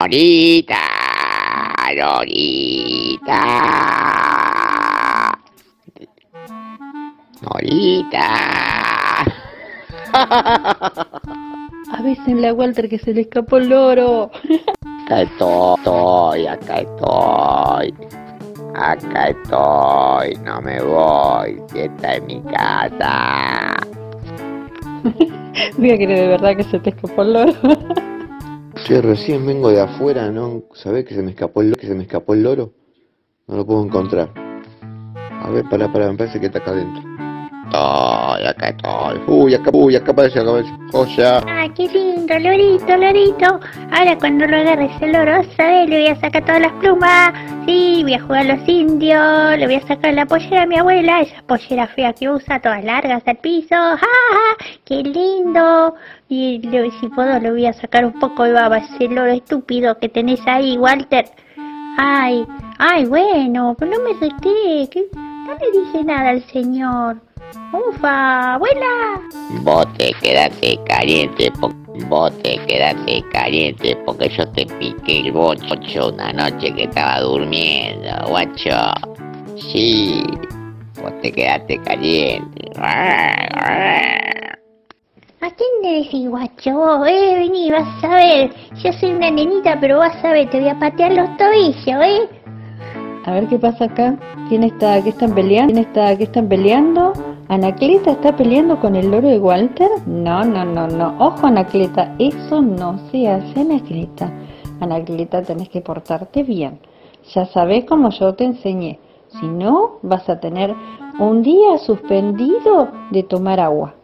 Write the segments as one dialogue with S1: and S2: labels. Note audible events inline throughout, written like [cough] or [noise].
S1: Lorita. Lorita.
S2: Avísenle a Walter que se le escapó el loro.
S1: Acá estoy, acá estoy. Acá estoy, no me voy, si está en mi casa. [laughs]
S2: Diga que de verdad que se te escapó el loro. [laughs]
S3: Che, recién vengo de afuera, ¿no? ¿Sabés que se me escapó el? ¿Que se me escapó el loro? No lo puedo encontrar. A ver, pará, pará, me parece que está acá adentro.
S1: Estoy, acá estoy.
S3: Uy, acá, uy, acá aparece, acá aparece. Joya.
S4: Ah, qué lindo, lorito, lorito. Ahora cuando lo agarres el loro, ver, le voy a sacar todas las plumas. Sí, voy a jugar a los indios, le voy a sacar la pollera a mi abuela, esa pollera fea que usa, todas largas al piso. ¡Ja, ja! ¡Qué lindo! Y si puedo le voy a sacar un poco de baba ese loro estúpido que tenés ahí, Walter. Ay, ay, bueno, pero no me reté, que no le dije nada al señor. Ufa, abuela.
S1: Vos te quedaste caliente, vos te quedaste caliente porque yo te piqué el bocho una noche que estaba durmiendo, guacho. Sí, vos te quedaste caliente.
S4: ¿A quién le decís, guacho? Eh, vení, vas a ver. Yo soy una nenita, pero vas a ver, te voy a patear los tobillos, ¿eh?
S2: A ver qué pasa acá. ¿Quién está? ¿Qué están peleando? ¿Quién está? ¿Qué están peleando? ¿Anacleta está peleando con el loro de Walter? No, no, no, no. Ojo, Anacleta, eso no se hace, Anacleta. Anacleta, tenés que portarte bien. Ya sabés como yo te enseñé. Si no, vas a tener un día suspendido de tomar agua.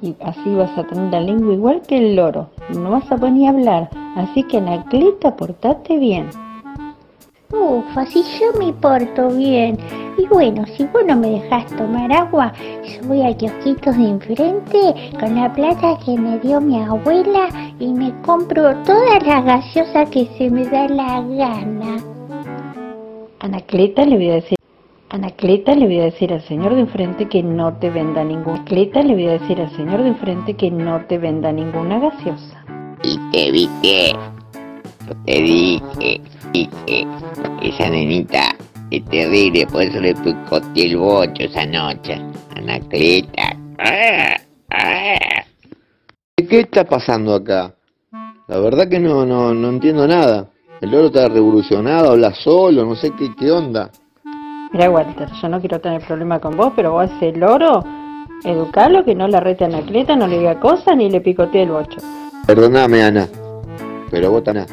S2: Y así vas a tener la lengua igual que el loro. No vas a poder ni hablar. Así que, Anacleta, portate bien.
S4: Ufa, si yo me porto bien. Y bueno, si vos no me dejás tomar agua, yo voy al kiosquito de enfrente con la plata que me dio mi abuela y me compro todas las gaseosas que se me da la gana.
S2: Anacleta le voy a decir, Anacleta le voy a decir al señor de enfrente que no te venda ninguna. Anacleta le voy a decir al señor de enfrente que no te venda ninguna gaseosa.
S1: Y te viste, yo te dije, dije, esa nenita es terrible, por eso le picoteé el bocho esa noche. Anacleta. Ah, ah.
S3: ¿Qué está pasando acá? La verdad que no, no, no entiendo nada. El loro está revolucionado, habla solo, no sé qué, qué onda.
S2: Mira, Walter, yo no quiero tener problema con vos, pero vos ese loro, educalo, que no le rete a Anacleta, no le diga cosas ni le picotee el bocho.
S3: Perdóname, Ana. Pero vos también,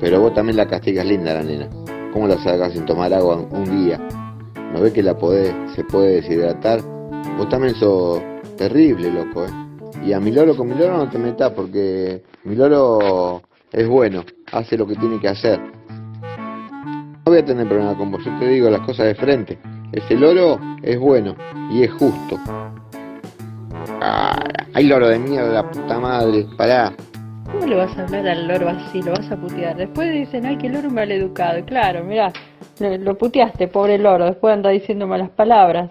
S3: pero vos también la castigas linda, la nena. ¿Cómo la sacas sin tomar agua un día? ¿No ves que la podés, se puede deshidratar? Vos también sos terrible, loco, ¿eh? Y a mi loro con mi loro no te metas porque mi loro es bueno, hace lo que tiene que hacer. No voy a tener problema con vos, yo te digo las cosas de frente. Ese loro es bueno y es justo. Ah, hay loro de mierda, la puta madre, pará.
S2: ¿Cómo le vas a hablar al loro así? Lo vas a putear. Después dicen, ay, que loro mal educado. Claro, mirá, lo, lo puteaste, pobre loro. Después anda diciendo malas palabras.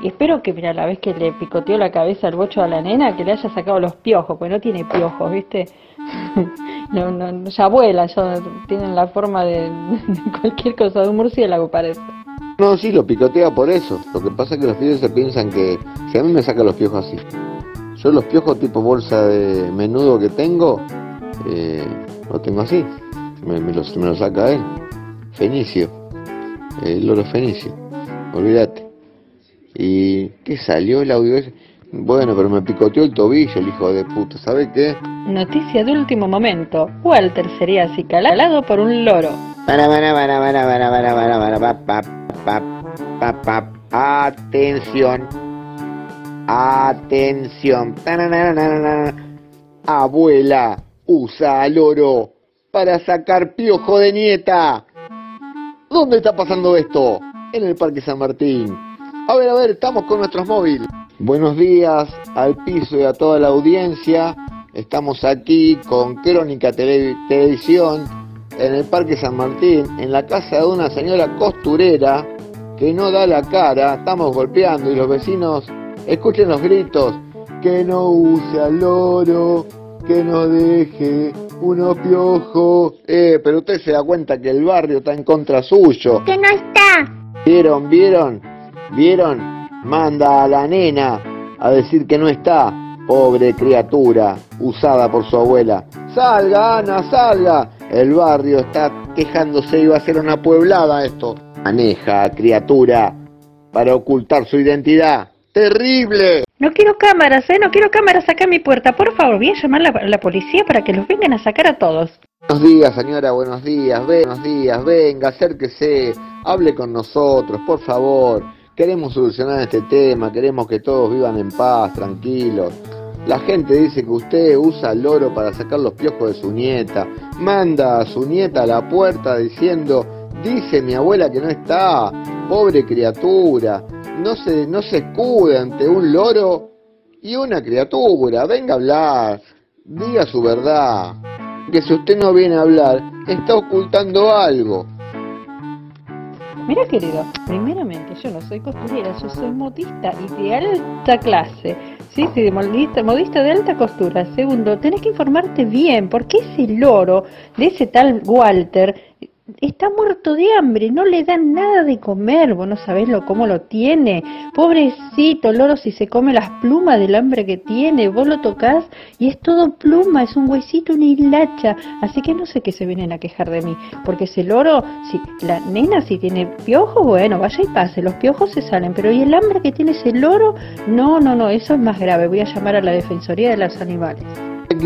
S2: Y espero que, mira, la vez que le picoteó la cabeza al bocho a la nena, que le haya sacado los piojos, porque no tiene piojos, ¿viste? [laughs] no, no, ya vuela, ya tienen la forma [laughs] de, cualquier cosa, de un murciélago parece.
S3: No, sí, lo picotea por eso. Lo que pasa es que los pibes se piensan que si a mí me saca los piojos así, yo los piojos tipo bolsa de menudo que tengo, eh, lo tengo así. Me, me los, me los saca él. Fenicio. El loro Fenicio. Olvídate y ¿qué salió el audio? Bueno, pero me picoteó el tobillo el hijo de puta, ¿sabe qué?
S2: Noticia de último momento, Walter sería acicalado por un loro.
S1: Atención, atención,
S3: abuela usa al loro para sacar piojo de nieta. ¿Dónde está pasando esto? En el Parque San Martín. A ver, a ver, estamos con nuestros móviles. Buenos días al piso y a toda la audiencia. Estamos aquí con Crónica Tele- Televisión en el Parque San Martín, en la casa de una señora costurera que no da la cara. Estamos golpeando y los vecinos escuchen los gritos. Que no use al loro, que no deje unos piojos. Eh, pero usted se da cuenta que el barrio está en contra suyo.
S4: Que no está.
S3: ¿Vieron, vieron? ¿Vieron? Manda a la nena a decir que no está. Pobre criatura, usada por su abuela. Salga, Ana, salga. El barrio está quejándose y va a ser una pueblada esto. Maneja, criatura, para ocultar su identidad. ¡Terrible!
S2: No quiero cámaras, ¿eh? No quiero cámaras acá en mi puerta. Por favor, voy a llamar a la, a la policía para que los vengan a sacar a todos.
S3: Buenos días, señora, buenos días, buenos días, venga, acérquese, hable con nosotros, por favor. Queremos solucionar este tema, queremos que todos vivan en paz, tranquilos. La gente dice que usted usa el loro para sacar los piojos de su nieta. Manda a su nieta a la puerta diciendo, dice mi abuela que no está, pobre criatura. No se, no se escude ante un loro y una criatura. Venga a hablar, diga su verdad. Que si usted no viene a hablar, está ocultando algo.
S2: Mira, querido, primeramente yo no soy costurera, yo soy modista y de alta clase. Sí, sí, modista, modista de alta costura. Segundo, tenés que informarte bien, porque ese loro de ese tal Walter está muerto de hambre, no le dan nada de comer, vos no sabés lo, cómo lo tiene. Pobrecito loro si se come las plumas del hambre que tiene, vos lo tocas y es todo pluma, es un huesito, una hilacha. Así que no sé qué se vienen a quejar de mí, porque ese loro, si la nena si tiene piojos, bueno, vaya y pase, los piojos se salen, pero ¿y el hambre que tiene ese loro? No, no, no, eso es más grave, voy a llamar a la Defensoría de los Animales.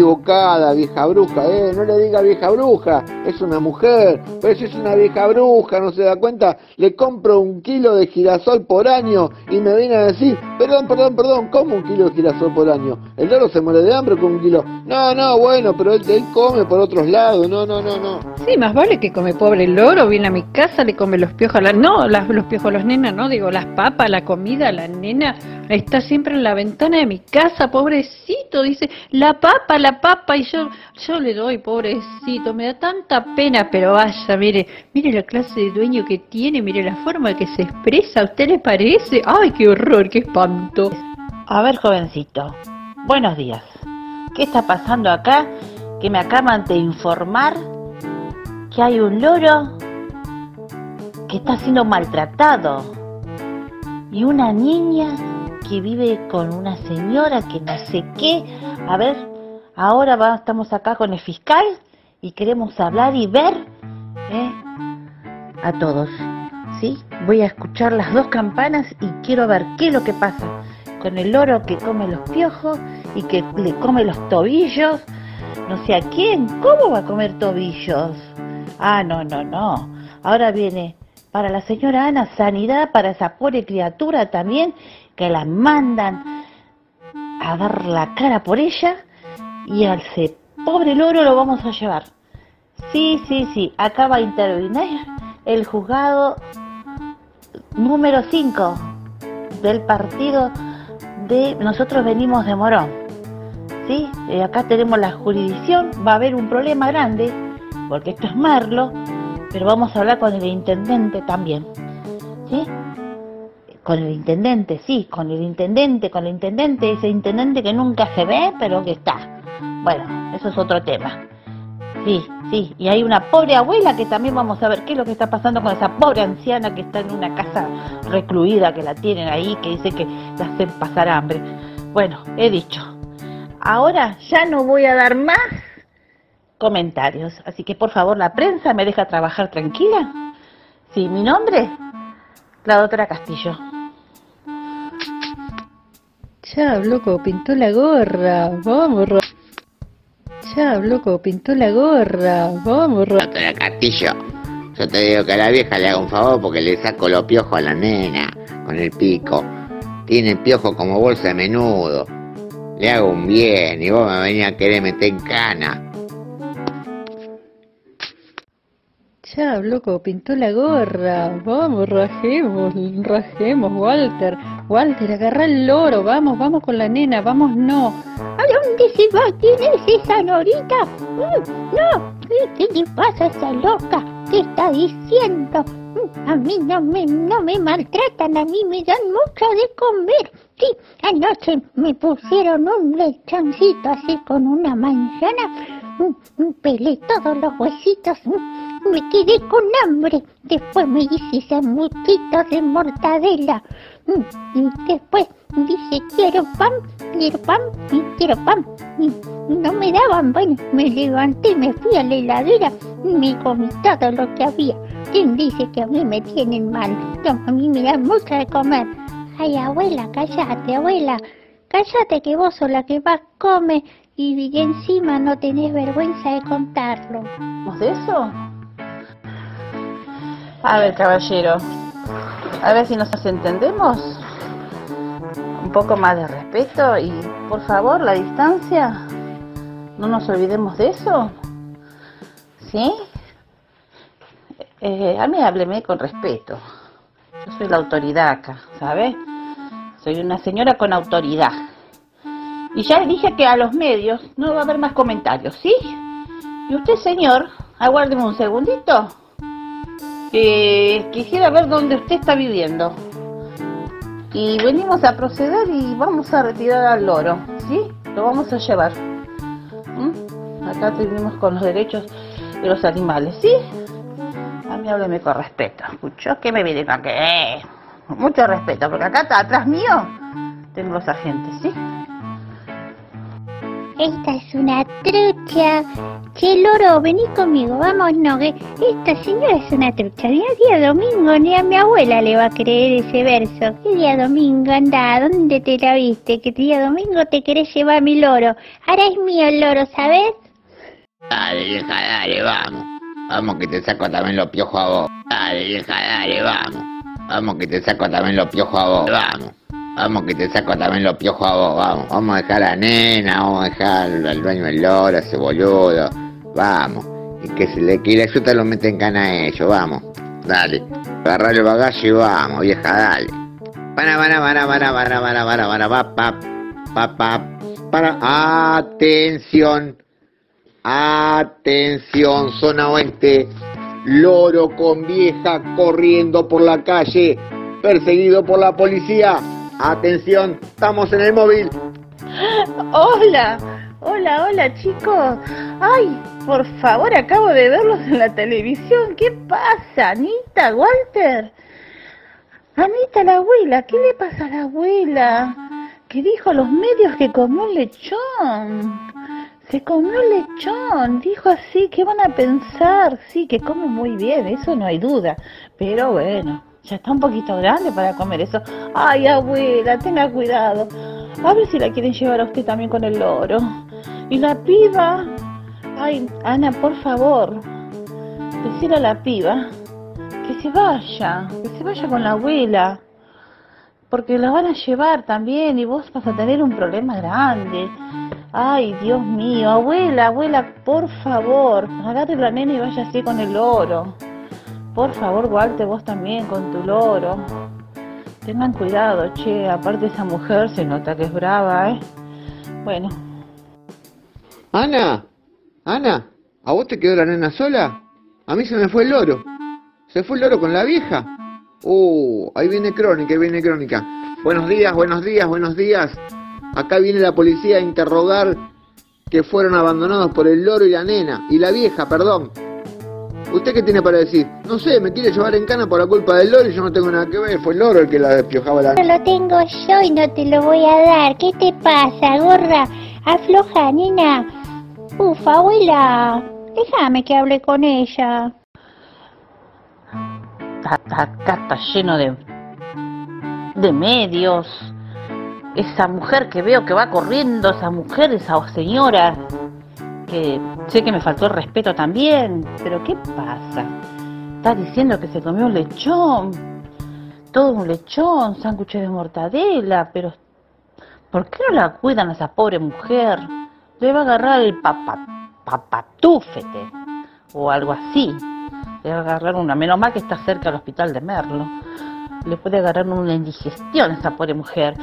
S3: Equivocada, vieja bruja, eh, no le diga vieja bruja, es una mujer, pero si es una vieja bruja, no se da cuenta, le compro un kilo de girasol por año y me viene a decir, perdón, perdón, perdón, ¿cómo un kilo de girasol por año? El loro se muere de hambre con un kilo. No, no, bueno, pero él, él come por otros lados, no, no, no, no.
S2: Sí, más vale que come pobre loro, viene a mi casa, le come los piojos a la... No, las- los piojos a los nenas, no, digo, las papas, la comida, la nena está siempre en la ventana de mi casa, pobrecito, dice, la papa, la papa, y yo, yo le doy, pobrecito, me da tanta pena, pero vaya, mire, mire la clase de dueño que tiene, mire la forma que se expresa, ¿a usted le parece? Ay, qué horror, qué espanto.
S5: A ver, jovencito, buenos días. ¿Qué está pasando acá? Que me acaban de informar que hay un loro que está siendo maltratado y una niña que vive con una señora que no sé qué. A ver, ahora va- estamos acá con el fiscal y queremos hablar y ver ¿eh? a todos. ¿Sí? Voy a escuchar las dos campanas y quiero ver qué es lo que pasa con el loro que come los piojos y que le come los tobillos. No sé a quién. ¿Cómo va a comer tobillos? Ah, no, no, no. Ahora viene para la señora Ana sanidad para esa pobre criatura también que la mandan a dar la cara por ella y al ese pobre loro lo vamos a llevar. Sí, sí, sí. Acá va a intervenir el juzgado número 5 del partido de nosotros venimos de Morón. ¿Sí? Eh, acá tenemos la jurisdicción, va a haber un problema grande, porque esto es Merlo, pero vamos a hablar con el intendente también. ¿Sí? Con el intendente, sí, con el intendente, con el intendente, ese intendente que nunca se ve, pero que está. Bueno, eso es otro tema. Sí, sí, y hay una pobre abuela que también vamos a ver qué es lo que está pasando con esa pobre anciana que está en una casa recluida, que la tienen ahí, que dice que la hacen pasar hambre. Bueno, he dicho. Ahora ya no voy a dar más comentarios, así que por favor la prensa me deja trabajar tranquila. Sí, mi nombre, la doctora Castillo.
S2: Chao, loco, pintó la gorra, vamos, Chao, loco, pintó la gorra, vamos, Ro-
S1: Doctora Castillo, yo te digo que a la vieja le haga un favor porque le saco los piojos a la nena con el pico. Tiene piojos como bolsa de menudo. Le hago un bien y vos me venís a querer meter en cana.
S2: Chao, loco, pintó la gorra, vamos, rajemos, rajemos, Walter, Walter, agarra el loro, vamos, vamos con la nena, vamos, no.
S4: ¿A dónde se va? ¿Quién es esa Norita? Mm, no, ¿qué le pasa a esa loca? ¿Qué está diciendo? Mm, A mí no me, no me maltratan, a mí me dan mucho de comer. Sí, anoche me pusieron un lechoncito así con una manzana. mm, pelé todos los huesitos, me quedé con hambre. Después me hice sanguchitos de mortadela. Después dije, quiero pan, quiero pan, quiero pan. No me daban, bueno, me levanté, me fui a la heladera me comí todo lo que había. ¿Quién dice que a mí me tienen mal? No, a mí me dan mucho de comer. Ay, abuela, cállate, abuela. Cállate que vos sos la que más come y, y encima no tenés vergüenza de contarlo.
S5: ¿Vamos de eso? A ver, caballero. A ver si nos entendemos. Un poco más de respeto y, por favor, la distancia. No nos olvidemos de eso. ¿Sí? Eh, a mí hábleme con respeto. Yo soy la autoridad acá, ¿sabe? Soy una señora con autoridad. Y ya le dije que a los medios no va a haber más comentarios, ¿sí? Y usted, señor, aguárdeme un segundito. Quisiera ver dónde usted está viviendo. Y venimos a proceder y vamos a retirar al loro, ¿sí? Lo vamos a llevar. ¿Mm? Acá tenemos con los derechos de los animales, ¿sí? A mí hábleme con respeto. Escuchó que me vienen a que mucho respeto, porque acá está atrás mío tengo los agentes, ¿sí?
S4: Esta es una trucha. Che, loro, vení conmigo, vamos, no, esta señora es una trucha. Ni a día domingo ni a mi abuela le va a creer ese verso. ¿Qué día domingo? Anda, ¿dónde te la viste? Que día domingo te querés llevar mi loro. Ahora es mío el loro, ¿sabes?
S1: Dale, vieja, dale, vamos. Vamos que te saco también los piojos a vos. Dale, vieja, dale, vamos. Vamos que te saco también los piojos a vos. Vamos. Vamos que te saco también los piojos a vos. Vamos. Vamos a dejar a la nena, vamos a dejar al dueño del loro, a ese boludo. Vamos. Y que se le quiera ayuda lo mete en cana a ellos. Vamos. Dale. Agarra el bagaje y vamos, vieja, dale. Para, para, para, para, para, para, para, para, pa, pa, pa, pa, para. Atención. Atención, zona oeste. Loro con vieja corriendo por la calle, perseguido por la policía. Atención, estamos en el móvil.
S5: Hola, hola, hola chicos. Ay, por favor, acabo de verlos en la televisión. ¿Qué pasa, Anita, Walter? Anita, la abuela, ¿qué le pasa a la abuela? Que dijo a los medios que comió un lechón. Se comió un lechón, dijo así, ¿qué van a pensar? Sí, que come muy bien, eso no hay duda. Pero bueno, ya está un poquito grande para comer eso. Ay, abuela, tenga cuidado. A ver si la quieren llevar a usted también con el loro. Y la piba. Ay, Ana, por favor. Decirle a la piba que se vaya, que se vaya con la abuela. Porque la van a llevar también y vos vas a tener un problema grande. Ay, Dios mío, abuela, abuela, por favor, agarre la nena y vaya así con el loro. Por favor, Walter, vos también con tu loro. Tengan cuidado, che, aparte esa mujer se nota que es brava, ¿eh? Bueno,
S3: Ana, Ana, ¿a vos te quedó la nena sola? A mí se me fue el loro. ¿Se fue el loro con la vieja? Uh, ahí viene crónica, ahí viene crónica. Buenos días, buenos días, buenos días. Acá viene la policía a interrogar que fueron abandonados por el loro y la nena, y la vieja, perdón. ¿Usted qué tiene para decir? No sé, me quiere llevar en cana por la culpa del loro y yo no tengo nada que ver. Fue el loro el que la despiojaba la
S4: No lo tengo yo y no te lo voy a dar. ¿Qué te pasa, gorra? Afloja, nena. Uf, abuela. Déjame que hable con ella.
S5: está- acá está lleno de, de medios. Esa mujer que veo que va corriendo, esa mujer, esa señora, que sé que me faltó el respeto también, pero ¿qué pasa? Está diciendo que se comió un lechón, todo un lechón, sándwiches de mortadela, pero ¿por qué no la cuidan a esa pobre mujer? Le va a agarrar el papa, papatúfete o algo así. Le va a agarrar una, menos mal que está cerca del hospital de Merlo. Le puede agarrar una indigestión a esa pobre mujer.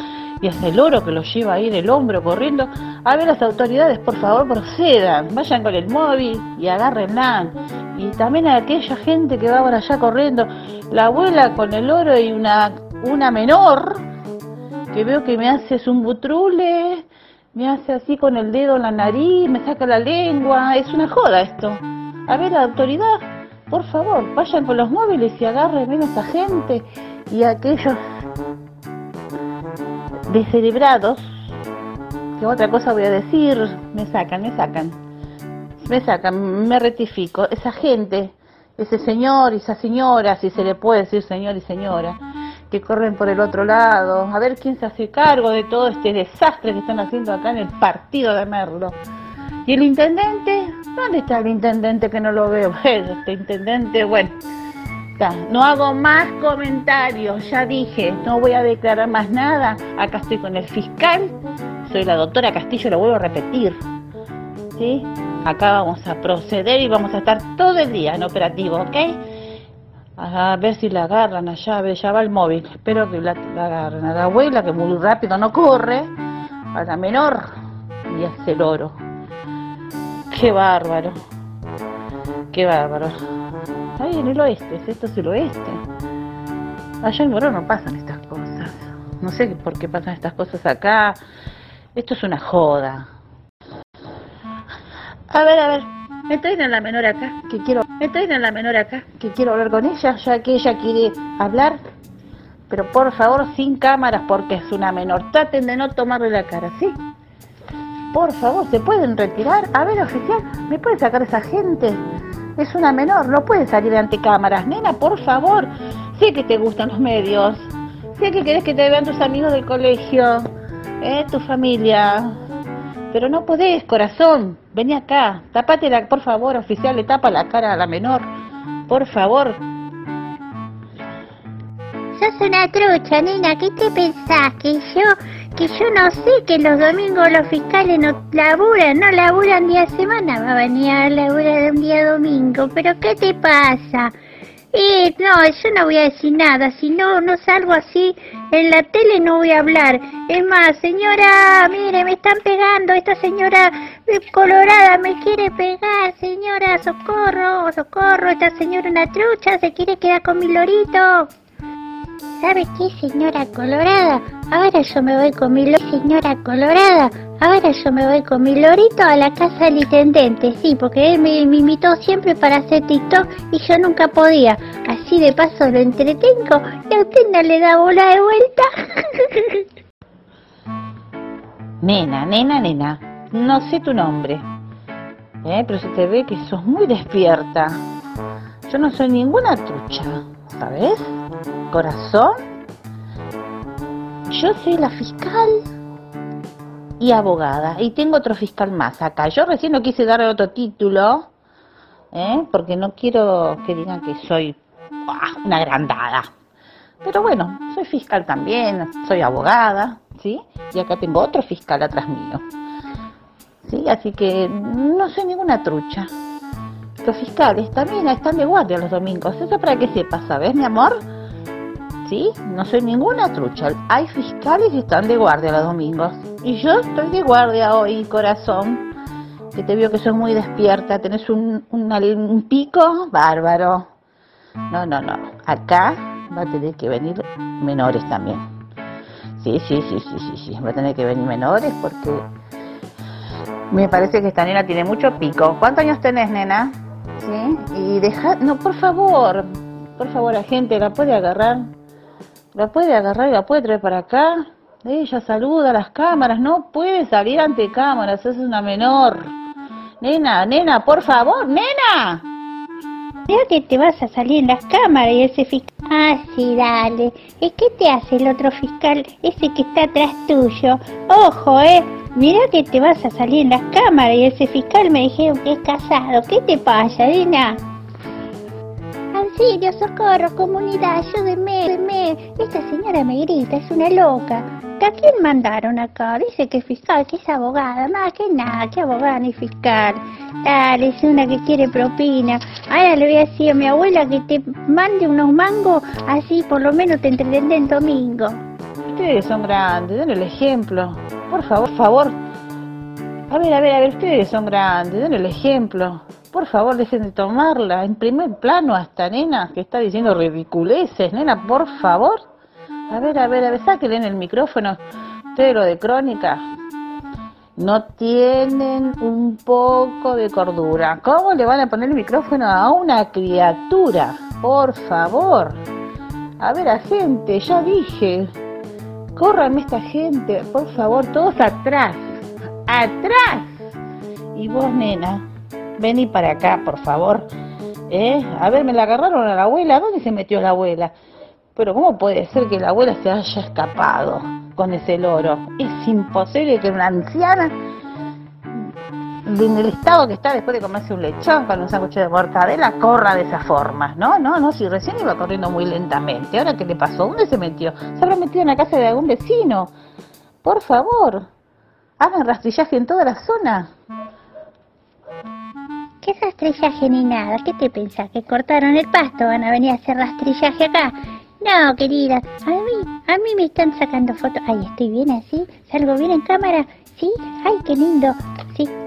S5: Y es el oro que lo lleva ahí en el hombro corriendo. A ver, las autoridades, por favor, procedan. Vayan con el móvil y agárrenla. Y también a aquella gente que va por allá corriendo. La abuela con el oro y una, una menor que veo que me haces un butrule me hace así con el dedo en la nariz, me saca la lengua, es una joda esto. A ver, la autoridad, por favor, vayan con los móviles y agarren a esa gente y a aquellos descerebrados, que otra cosa voy a decir, me sacan, me sacan, me sacan, me rectifico, esa gente, ese señor y esa señora, si se le puede decir señor y señora, que corren por el otro lado, a ver quién se hace cargo de todo este desastre que están haciendo acá en el partido de Merlo. ¿Y el intendente? ¿Dónde está el intendente que no lo veo? [laughs] Bueno, este intendente, bueno, no hago más comentarios, ya dije, no voy a declarar más nada. Acá estoy con el fiscal, soy la doctora Castillo, lo vuelvo a repetir. ¿Sí? Acá vamos a proceder y vamos a estar todo el día en operativo, ¿ok? A ver si la agarran allá, ya va el móvil. Espero que la, agarren a la abuela, que muy rápido no corre, a la menor y hace el oro. Qué bárbaro, qué bárbaro. Ahí en el oeste, esto es el oeste. Allá en Morón no pasan estas cosas. No sé por qué pasan estas cosas acá. Esto es una joda. A ver, a ver, me traen la menor acá, que quiero, me traen la menor acá, que quiero hablar con ella, ya que ella quiere hablar. Pero por favor, sin cámaras, porque es una menor. Traten de no tomarle la cara, ¿sí? Por favor, ¿se pueden retirar? A ver, oficial, ¿me puede sacar esa gente? Es una menor, no puede salir ante cámaras. Nena, por favor, sé que te gustan los medios. Sé que querés que te vean tus amigos del colegio, ¿eh? tu familia. Pero no podés, corazón. Vení acá. Tapate la, por favor, oficial, le tapa la cara a la menor. Por favor.
S4: Sos una trucha, nena. ¿Qué te pensás? Que yo, que yo no sé que los domingos los fiscales no laburan, no laburan día semana. Va a venir a laburar un día domingo. ¿Pero qué te pasa? Eh, no, yo no voy a decir nada. Si no, no salgo así en la tele, no voy a hablar. Es más, señora, mire, me están pegando. Esta señora colorada me quiere pegar. Señora, socorro, socorro. Esta señora una trucha se quiere quedar con mi lorito. ¿Sabe qué, señora colorada? Ahora yo me voy con mi lorito. Señora colorada, ahora yo me voy con mi lorito a la casa del intendente. Sí, porque él me, invitó siempre para hacer TikTok y yo nunca podía. Así de paso lo entretengo y a usted no le da bola de vuelta. [laughs]
S5: nena, nena, nena, no sé tu nombre. ¿eh? Pero se te ve que sos muy despierta. Yo no soy ninguna trucha, ¿sabes? corazón, yo soy la fiscal y abogada y tengo otro fiscal más acá. Yo recién no quise darle otro título ¿eh? porque no quiero que digan que soy una agrandada. Pero bueno, soy fiscal también, soy abogada, ¿sí? Y acá tengo otro fiscal atrás mío. ¿Sí? Así que no soy ninguna trucha. Los fiscales también están de guardia los domingos. Eso para que sepas, ¿sabes, mi amor? ¿sí? No soy ninguna trucha. Hay fiscales que están de guardia los domingos. Y yo estoy de guardia hoy, corazón. Que te veo que sos muy despierta. Tenés un, un, pico bárbaro. No, no, no. Acá va a tener que venir menores también. Sí, sí, sí, sí, sí, sí. Va a tener que venir menores porque me parece que esta nena tiene mucho pico. ¿Cuántos años tenés, nena? Y deja... No, por favor. Por favor, gente, ¿la puede agarrar? la puede agarrar y la puede traer para acá. Ella saluda a las cámaras, no puede salir ante cámaras, es una menor. Nena, nena, por favor, nena.
S4: Creo que te vas a salir en las cámaras y ese fiscal... Ah, sí, dale. ¿Y qué te hace el otro fiscal, ese que está atrás tuyo? Ojo, eh. Mira que te vas a salir en las cámaras y ese fiscal me dijeron que es casado. ¿Qué te pasa, nena? auxilio, socorro, comunidad, ayúdenme, ayúdenme. Esta señora me grita, es una loca. ¿A quién mandaron acá? Dice que es fiscal, que es abogada. Más que nada, que abogada ni fiscal. Dale, es una que quiere propina. Ahora le voy a decir a mi abuela que te mande unos mangos, así por lo menos te entretienen el domingo.
S5: Ustedes son grandes, den el ejemplo. Por favor, por favor. A ver, a ver, a ver, ustedes son grandes, den el ejemplo. Por favor, dejen de tomarla en primer plano a esta nena que está diciendo ridiculeces. Nena, por favor. A ver, a ver, a ver, sáquenle en el micrófono. Ustedes lo de crónica. No tienen un poco de cordura. ¿Cómo le van a poner el micrófono a una criatura? Por favor. A ver, a gente, ya dije. Córranme esta gente, por favor, todos atrás. ¡Atrás! Y vos, nena, vení para acá, por favor. ¿Eh? A ver, me la agarraron a la abuela. ¿Dónde se metió la abuela? Pero ¿cómo puede ser que la abuela se haya escapado con ese loro? Es imposible que una anciana, en el estado que está después de comerse un lechón con un sándwich de mortadela, corra de esa forma. No, no, no, si recién iba corriendo muy lentamente. ¿Ahora qué le pasó? ¿Dónde se metió? ¿Se habrá metido en la casa de algún vecino? Por favor, hagan rastrillaje en toda la zona.
S4: ¿Qué rastrillaje ni nada? ¿Qué te pensás? ¿Que cortaron el pasto? ¿Van a venir a hacer rastrillaje acá? No, querida, a mí, a mí me están sacando fotos. Ay, estoy bien así, salgo bien en cámara. ¿Sí? Ay, qué lindo.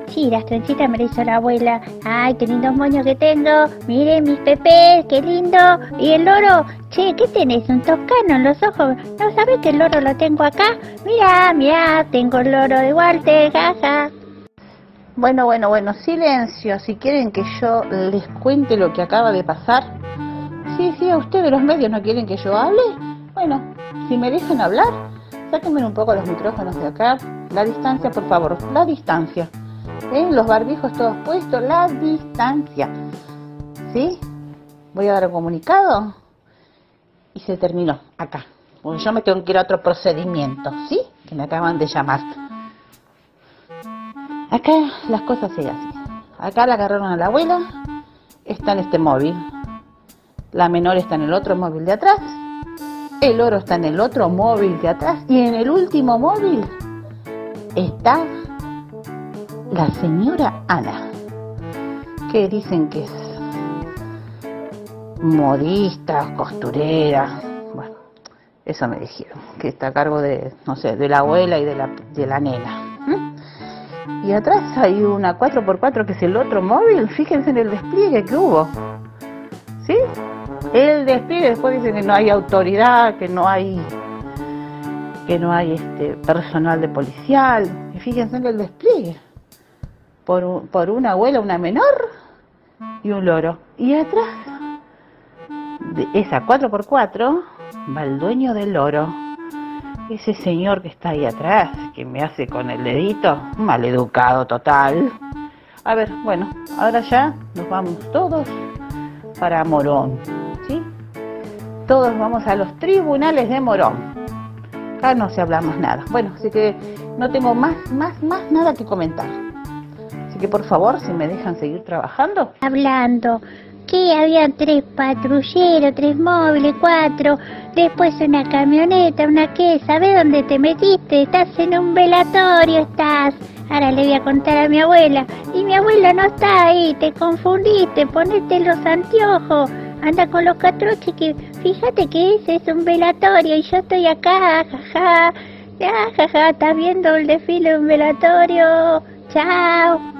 S4: Sí, las trencitas me hizo la abuela. Ay, qué lindos moños que tengo. Miren mis pepes, qué lindo. ¿Y el loro? Che, ¿qué tenés? ¿Un toscano en los ojos? ¿No sabes que el loro lo tengo acá? Mira, mira, tengo el loro de Walter, jaja.
S5: Bueno, bueno, bueno, silencio. Si quieren que yo les cuente lo que acaba de pasar. Sí, sí, a ustedes los medios no quieren que yo hable. Bueno, si me dejan hablar, sáquenme un poco los micrófonos de acá. La distancia, por favor, la distancia. ¿Eh? Los barbijos todos puestos, la distancia. ¿Sí? Voy a dar un comunicado y se terminó acá. Porque yo me tengo que ir a otro procedimiento, ¿sí? Que me acaban de llamar. Acá las cosas siguen así. Acá la agarraron a la abuela, está en este móvil. La menor está en el otro móvil de atrás. El oro está en el otro móvil de atrás. Y en el último móvil está la señora Ana, que dicen que es modista, costurera. Bueno, eso me dijeron, que está a cargo de, no sé, de la abuela y de la, de la nena. ¿Mm? Y atrás hay una 4x4 que es el otro móvil. Fíjense en el despliegue que hubo. ¿Sí? El despliegue después dicen que no hay autoridad, que no hay que no hay este personal de policial. Y fíjense en el despliegue. Por, un- por una abuela, una menor y un loro. Y atrás esa 4x4 va el dueño del loro. Ese señor que está ahí atrás, que me hace con el dedito, maleducado total. A ver, bueno, ahora ya nos vamos todos para Morón, ¿sí? Todos vamos a los tribunales de Morón. Acá no se habla más nada. Bueno, así que no tengo más, más, más nada que comentar. Que por favor, si me dejan seguir trabajando.
S4: hablando que había tres patrulleros, tres móviles, cuatro, después una camioneta, una qué, ¿sabes dónde te metiste? Estás en un velatorio, estás. Ahora le voy a contar a mi abuela. Y mi abuela no está ahí, te confundiste, ponete los anteojos. Anda con los catroches que fíjate que ese es un velatorio y yo estoy acá, jaja. Ya, jaja, estás viendo el desfile de un velatorio. Chao.